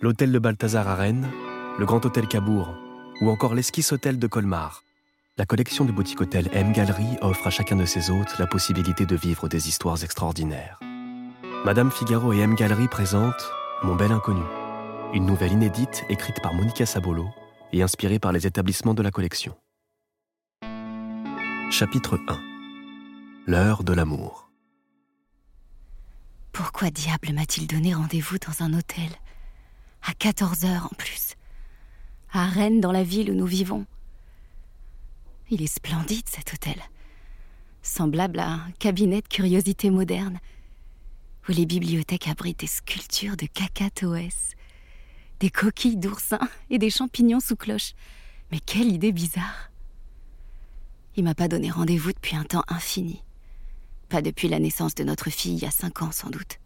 l'hôtel de Balthazar à Rennes, le Grand Hôtel Cabourg ou encore l'Esquisse Hôtel de Colmar. La collection de boutique hôtel M Gallery offre à chacun de ses hôtes la possibilité de vivre des histoires extraordinaires. Madame Figaro et M Gallery présentent Mon bel inconnu, une nouvelle inédite écrite par Monica Sabolo et inspirée par les établissements de la collection. Chapitre 1 L'heure de l'amour. Pourquoi diable m'a-t-il donné rendez-vous dans un hôtel? À 14 heures en plus. À Rennes, dans la ville où nous vivons. Il est splendide cet hôtel. Semblable à un cabinet de curiosités modernes, où les bibliothèques abritent des sculptures de cacatoès, des coquilles d'oursins et des champignons sous cloche. Mais quelle idée bizarre Il m'a pas donné rendez-vous depuis un temps infini. Pas depuis la naissance de notre fille il y a cinq ans sans doute.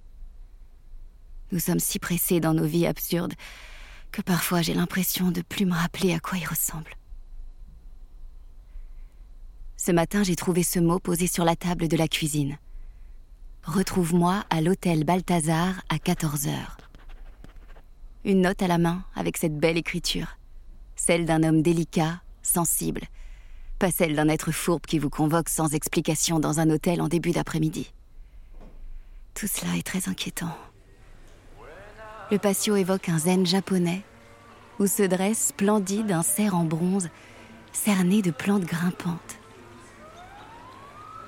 Nous sommes si pressés dans nos vies absurdes que parfois j'ai l'impression de plus me rappeler à quoi il ressemble. Ce matin, j'ai trouvé ce mot posé sur la table de la cuisine. Retrouve-moi à l'hôtel Balthazar à 14 heures. Une note à la main avec cette belle écriture. Celle d'un homme délicat, sensible, pas celle d'un être fourbe qui vous convoque sans explication dans un hôtel en début d'après-midi. Tout cela est très inquiétant. Le patio évoque un zen japonais où se dresse splendide un cerf en bronze cerné de plantes grimpantes.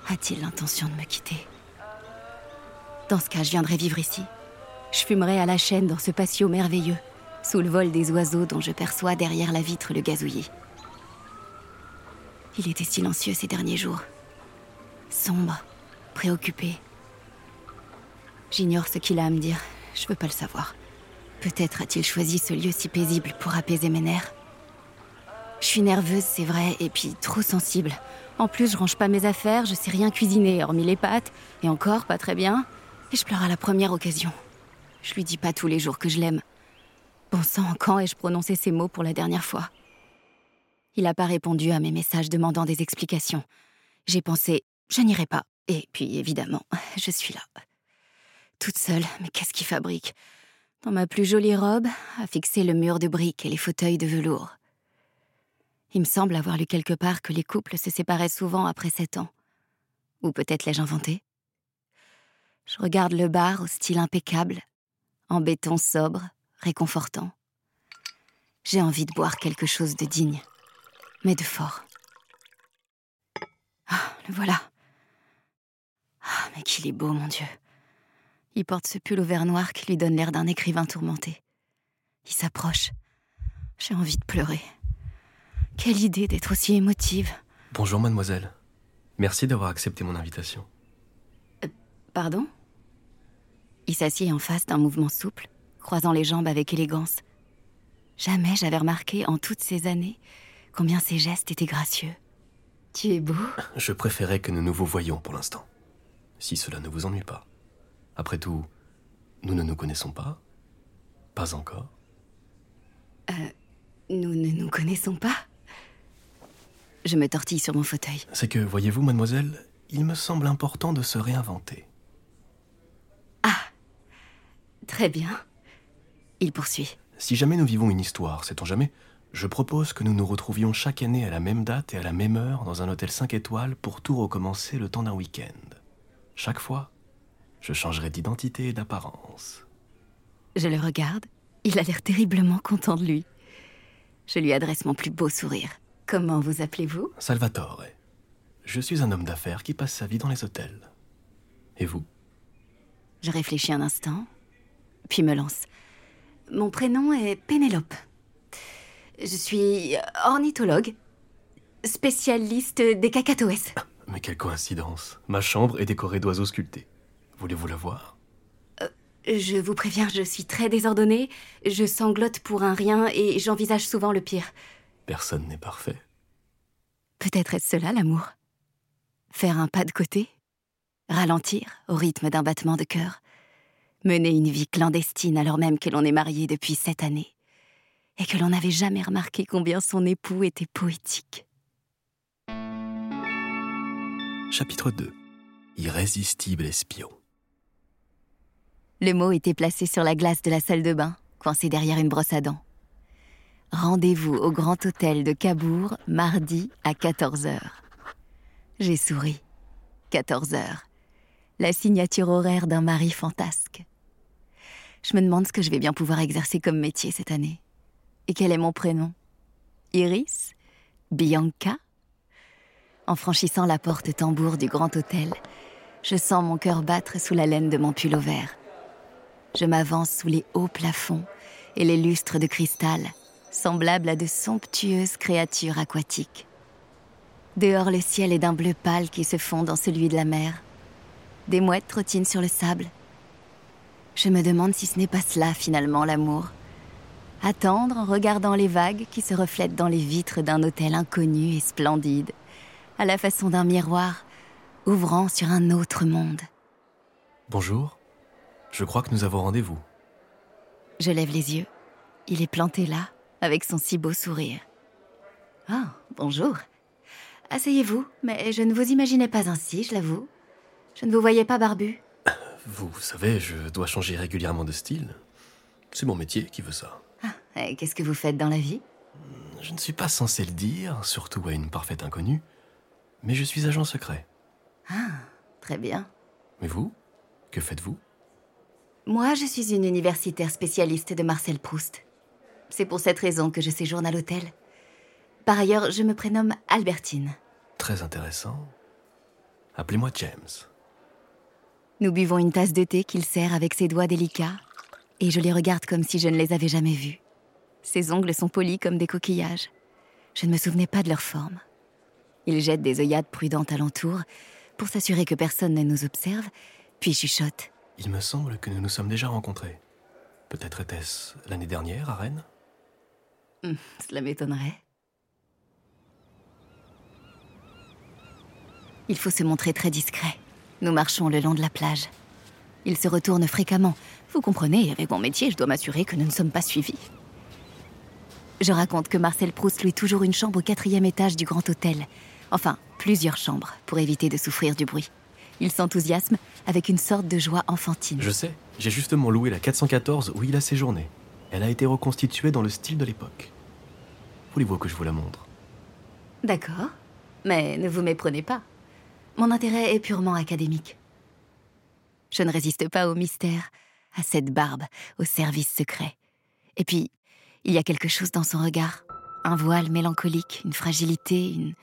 A-t-il l'intention de me quitter? Dans ce cas, je viendrai vivre ici. Je fumerai à la chaîne dans ce patio merveilleux, sous le vol des oiseaux dont je perçois derrière la vitre le gazouillis. Il était silencieux ces derniers jours. Sombre, préoccupé. J'ignore ce qu'il a à me dire. Je veux pas le savoir. Peut-être a-t-il choisi ce lieu si paisible pour apaiser mes nerfs. Je suis nerveuse, c'est vrai, et puis trop sensible. En plus, je range pas mes affaires, je sais rien cuisiner, hormis les pâtes, et encore pas très bien. Et je pleure à la première occasion. Je lui dis pas tous les jours que je l'aime. Bon sang, quand ai-je prononcé ces mots pour la dernière fois? Il n'a pas répondu à mes messages demandant des explications. J'ai pensé, je n'irai pas. Et puis, évidemment, je suis là. Toute seule, mais qu'est-ce qu'il fabrique? Dans ma plus jolie robe, à fixer le mur de briques et les fauteuils de velours. Il me semble avoir lu quelque part que les couples se séparaient souvent après sept ans. Ou peut-être l'ai-je inventé Je regarde le bar au style impeccable, en béton sobre, réconfortant. J'ai envie de boire quelque chose de digne mais de fort. Ah, le voilà. Ah, mais qu'il est beau, mon Dieu. Il porte ce pull au vert noir qui lui donne l'air d'un écrivain tourmenté. Il s'approche. J'ai envie de pleurer. Quelle idée d'être aussi émotive. Bonjour, mademoiselle. Merci d'avoir accepté mon invitation. Euh, pardon? Il s'assied en face d'un mouvement souple, croisant les jambes avec élégance. Jamais j'avais remarqué en toutes ces années combien ses gestes étaient gracieux. Tu es beau? Je préférais que nous nous vous voyions pour l'instant. Si cela ne vous ennuie pas. Après tout, nous ne nous connaissons pas Pas encore Euh. Nous ne nous connaissons pas Je me tortille sur mon fauteuil. C'est que, voyez-vous, mademoiselle, il me semble important de se réinventer. Ah Très bien. Il poursuit. Si jamais nous vivons une histoire, sait-on jamais je propose que nous nous retrouvions chaque année à la même date et à la même heure dans un hôtel 5 étoiles pour tout recommencer le temps d'un week-end. Chaque fois, je changerai d'identité et d'apparence. Je le regarde. Il a l'air terriblement content de lui. Je lui adresse mon plus beau sourire. Comment vous appelez-vous? Salvatore. Je suis un homme d'affaires qui passe sa vie dans les hôtels. Et vous? Je réfléchis un instant, puis me lance. Mon prénom est Pénélope. Je suis ornithologue, spécialiste des cacatoès. Mais quelle coïncidence. Ma chambre est décorée d'oiseaux sculptés. Voulez-vous la voir? Euh, Je vous préviens, je suis très désordonnée, je sanglote pour un rien et j'envisage souvent le pire. Personne n'est parfait. Peut-être est-ce cela l'amour? Faire un pas de côté? Ralentir au rythme d'un battement de cœur? Mener une vie clandestine alors même que l'on est marié depuis sept années? Et que l'on n'avait jamais remarqué combien son époux était poétique? Chapitre 2 Irrésistible espion Le mot était placé sur la glace de la salle de bain, coincé derrière une brosse à dents. Rendez-vous au Grand Hôtel de Cabourg, mardi à 14h. J'ai souri. 14h. La signature horaire d'un mari fantasque. Je me demande ce que je vais bien pouvoir exercer comme métier cette année. Et quel est mon prénom? Iris? Bianca? En franchissant la porte tambour du Grand Hôtel, je sens mon cœur battre sous la laine de mon pull vert. Je m'avance sous les hauts plafonds et les lustres de cristal, semblables à de somptueuses créatures aquatiques. Dehors, le ciel est d'un bleu pâle qui se fond dans celui de la mer. Des mouettes trottinent sur le sable. Je me demande si ce n'est pas cela finalement l'amour. Attendre en regardant les vagues qui se reflètent dans les vitres d'un hôtel inconnu et splendide, à la façon d'un miroir ouvrant sur un autre monde. Bonjour. Je crois que nous avons rendez-vous. Je lève les yeux. Il est planté là, avec son si beau sourire. Ah, bonjour. Asseyez-vous, mais je ne vous imaginais pas ainsi, je l'avoue. Je ne vous voyais pas barbu. Vous savez, je dois changer régulièrement de style. C'est mon métier qui veut ça. Ah, et qu'est-ce que vous faites dans la vie? Je ne suis pas censé le dire, surtout à une parfaite inconnue, mais je suis agent secret. Ah, très bien. Mais vous Que faites-vous? Moi, je suis une universitaire spécialiste de Marcel Proust. C'est pour cette raison que je séjourne à l'hôtel. Par ailleurs, je me prénomme Albertine. Très intéressant. Appelez-moi James. Nous buvons une tasse de thé qu'il sert avec ses doigts délicats, et je les regarde comme si je ne les avais jamais vus. Ses ongles sont polis comme des coquillages. Je ne me souvenais pas de leur forme. Il jette des œillades prudentes alentour pour s'assurer que personne ne nous observe, puis chuchote. Il me semble que nous nous sommes déjà rencontrés. Peut-être était-ce l'année dernière à Rennes? Hum, cela m'étonnerait. Il faut se montrer très discret. Nous marchons le long de la plage. Il se retourne fréquemment. Vous comprenez, avec mon métier, je dois m'assurer que nous ne sommes pas suivis. Je raconte que Marcel Proust loue toujours une chambre au quatrième étage du grand hôtel. Enfin, plusieurs chambres, pour éviter de souffrir du bruit. Il s'enthousiasme avec une sorte de joie enfantine. Je sais, j'ai justement loué la 414 où il a séjourné. Elle a été reconstituée dans le style de l'époque. Voulez-vous que je vous la montre? D'accord, mais ne vous méprenez pas. Mon intérêt est purement académique. Je ne résiste pas au mystère, à cette barbe, au service secret. Et puis, il y a quelque chose dans son regard, un voile mélancolique, une fragilité, une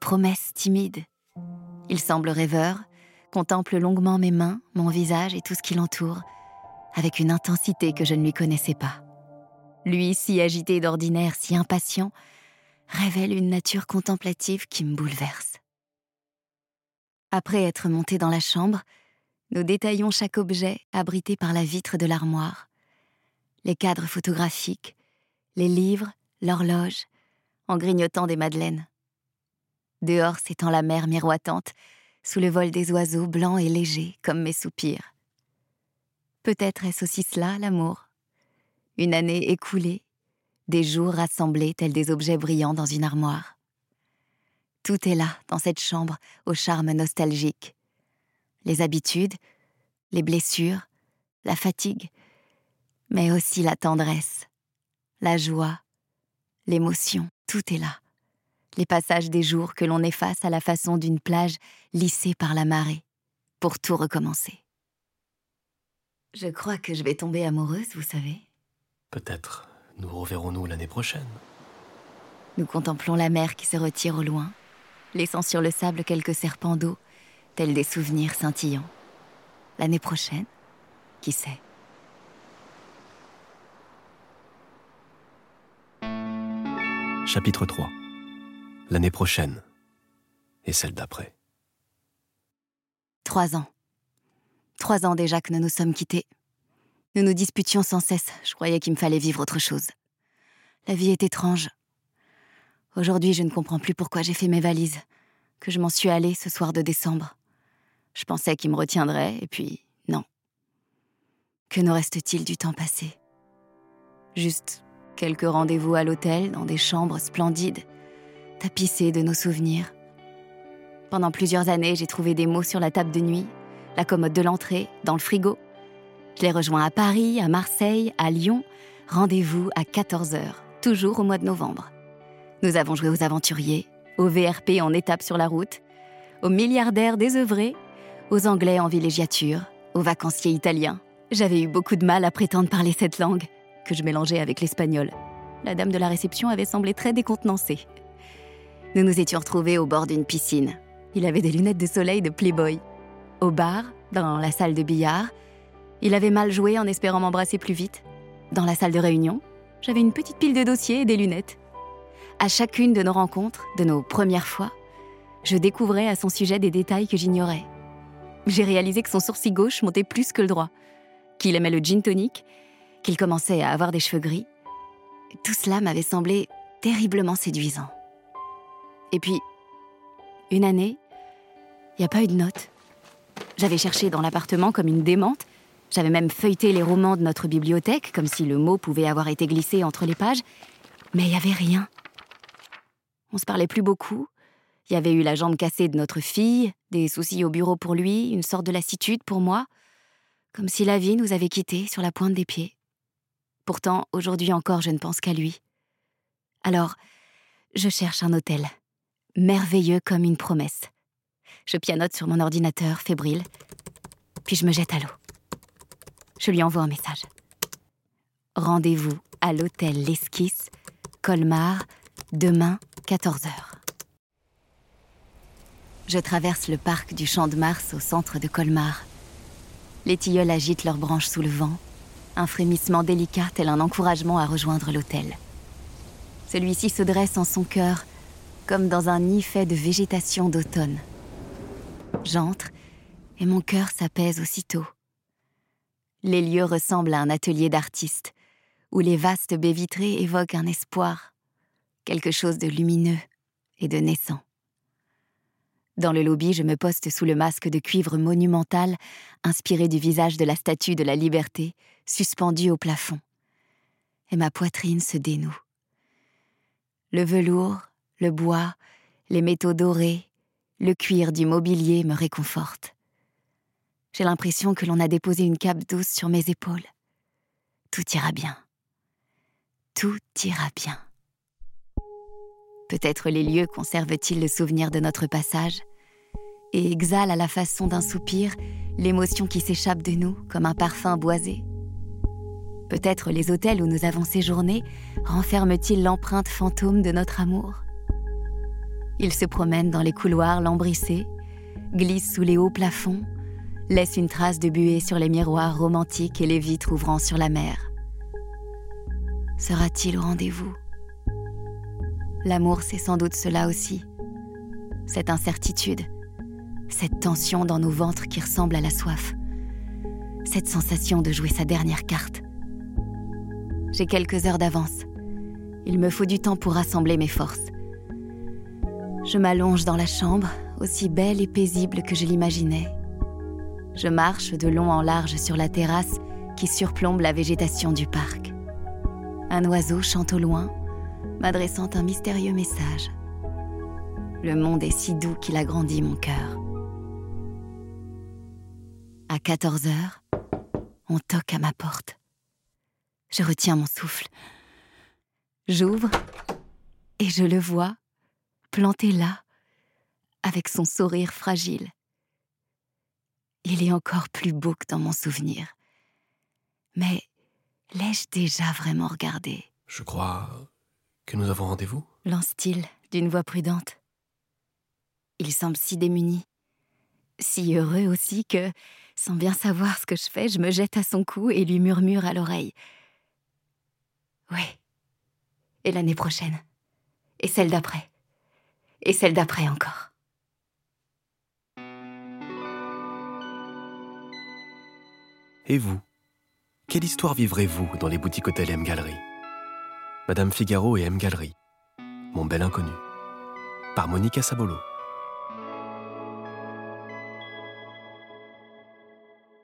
promesse timide. Il semble rêveur, contemple longuement mes mains, mon visage et tout ce qui l'entoure, avec une intensité que je ne lui connaissais pas. Lui, si agité d'ordinaire, si impatient, révèle une nature contemplative qui me bouleverse. Après être monté dans la chambre, nous détaillons chaque objet abrité par la vitre de l'armoire. Les cadres photographiques, les livres, l'horloge, en grignotant des madeleines. Dehors s'étend la mer miroitante, sous le vol des oiseaux blancs et légers comme mes soupirs. Peut-être est-ce aussi cela, l'amour Une année écoulée, des jours rassemblés tels des objets brillants dans une armoire. Tout est là, dans cette chambre, au charme nostalgique. Les habitudes, les blessures, la fatigue, mais aussi la tendresse, la joie, l'émotion, tout est là. Les passages des jours que l'on efface à la façon d'une plage lissée par la marée, pour tout recommencer. Je crois que je vais tomber amoureuse, vous savez. Peut-être nous reverrons-nous l'année prochaine. Nous contemplons la mer qui se retire au loin, laissant sur le sable quelques serpents d'eau, tels des souvenirs scintillants. L'année prochaine, qui sait? Chapitre 3 L'année prochaine et celle d'après. Trois ans. Trois ans déjà que nous nous sommes quittés. Nous nous disputions sans cesse. Je croyais qu'il me fallait vivre autre chose. La vie est étrange. Aujourd'hui, je ne comprends plus pourquoi j'ai fait mes valises, que je m'en suis allée ce soir de décembre. Je pensais qu'il me retiendrait, et puis non. Que nous reste-t-il du temps passé? Juste quelques rendez-vous à l'hôtel, dans des chambres splendides, tapissées de nos souvenirs. Pendant plusieurs années, j'ai trouvé des mots sur la table de nuit, la commode de l'entrée, dans le frigo. Je les rejoins à Paris, à Marseille, à Lyon, Rendez-vous à 14h, toujours au mois de novembre. Nous avons joué aux aventuriers, aux VRP en étape sur la route, aux milliardaires désœuvrés, aux Anglais en villégiature, aux vacanciers italiens. J'avais eu beaucoup de mal à prétendre parler cette langue, que je mélangeais avec l'espagnol. La dame de la réception avait semblé très décontenancée. Nous nous étions retrouvés au bord d'une piscine. Il avait des lunettes de soleil de Playboy. Au bar, dans la salle de billard, il avait mal joué en espérant m'embrasser plus vite. Dans la salle de réunion, j'avais une petite pile de dossiers et des lunettes. À chacune de nos rencontres, de nos premières fois, je découvrais à son sujet des détails que j'ignorais. J'ai réalisé que son sourcil gauche montait plus que le droit, qu'il aimait le gin tonic, qu'il commençait à avoir des cheveux gris. Tout cela m'avait semblé terriblement séduisant. Et puis, une année, il n'y a pas eu de notes. J'avais cherché dans l'appartement comme une démente j'avais même feuilleté les romans de notre bibliothèque, comme si le mot pouvait avoir été glissé entre les pages, mais il n'y avait rien. On se parlait plus beaucoup. Il y avait eu la jambe cassée de notre fille, des soucis au bureau pour lui, une sorte de lassitude pour moi, comme si la vie nous avait quittés sur la pointe des pieds. Pourtant, aujourd'hui encore, je ne pense qu'à lui. Alors, je cherche un hôtel, merveilleux comme une promesse. Je pianote sur mon ordinateur, fébrile, puis je me jette à l'eau. Je lui envoie un message. Rendez-vous à l'hôtel L'Esquisse, Colmar, demain, 14h. Je traverse le parc du Champ de Mars au centre de Colmar. Les tilleuls agitent leurs branches sous le vent, un frémissement délicat tel un encouragement à rejoindre l'hôtel. Celui-ci se dresse en son cœur, comme dans un nid fait de végétation d'automne. J'entre et mon cœur s'apaise aussitôt. Les lieux ressemblent à un atelier d'artiste, où les vastes baies vitrées évoquent un espoir, quelque chose de lumineux et de naissant. Dans le lobby, je me poste sous le masque de cuivre monumental, inspiré du visage de la statue de la liberté, suspendue au plafond. Et ma poitrine se dénoue. Le velours, le bois, les métaux dorés, le cuir du mobilier me réconfortent. J'ai l'impression que l'on a déposé une cape douce sur mes épaules. Tout ira bien. Tout ira bien. Peut-être les lieux conservent-ils le souvenir de notre passage et exhalent à la façon d'un soupir l'émotion qui s'échappe de nous comme un parfum boisé. Peut-être les hôtels où nous avons séjourné renferment-ils l'empreinte fantôme de notre amour? Ils se promènent dans les couloirs lambrissés, glissent sous les hauts plafonds, laisse une trace de buée sur les miroirs romantiques et les vitres ouvrant sur la mer. Sera-t-il au rendez-vous? L'amour, c'est sans doute cela aussi. Cette incertitude, cette tension dans nos ventres qui ressemble à la soif, cette sensation de jouer sa dernière carte. J'ai quelques heures d'avance. Il me faut du temps pour rassembler mes forces. Je m'allonge dans la chambre, aussi belle et paisible que je l'imaginais, je marche de long en large sur la terrasse qui surplombe la végétation du parc. Un oiseau chante au loin, m'adressant un mystérieux message. Le monde est si doux qu'il agrandit mon cœur. À 14 heures, on toque à ma porte. Je retiens mon souffle. J'ouvre et je le vois, planté là, avec son sourire fragile. Il est encore plus beau que dans mon souvenir. Mais l'ai-je déjà vraiment regardé? Je crois que nous avons rendez-vous lance-t-il d'une voix prudente. Il semble si démuni, si heureux aussi que, sans bien savoir ce que je fais, je me jette à son cou et lui murmure à l'oreille. Oui. Et l'année prochaine. Et celle d'après. Et celle d'après encore. Et vous? Quelle histoire vivrez-vous dans les boutiques hôtels M Galerie? Madame Figaro et M Galerie. Mon bel inconnu. Par Monica Sabolo.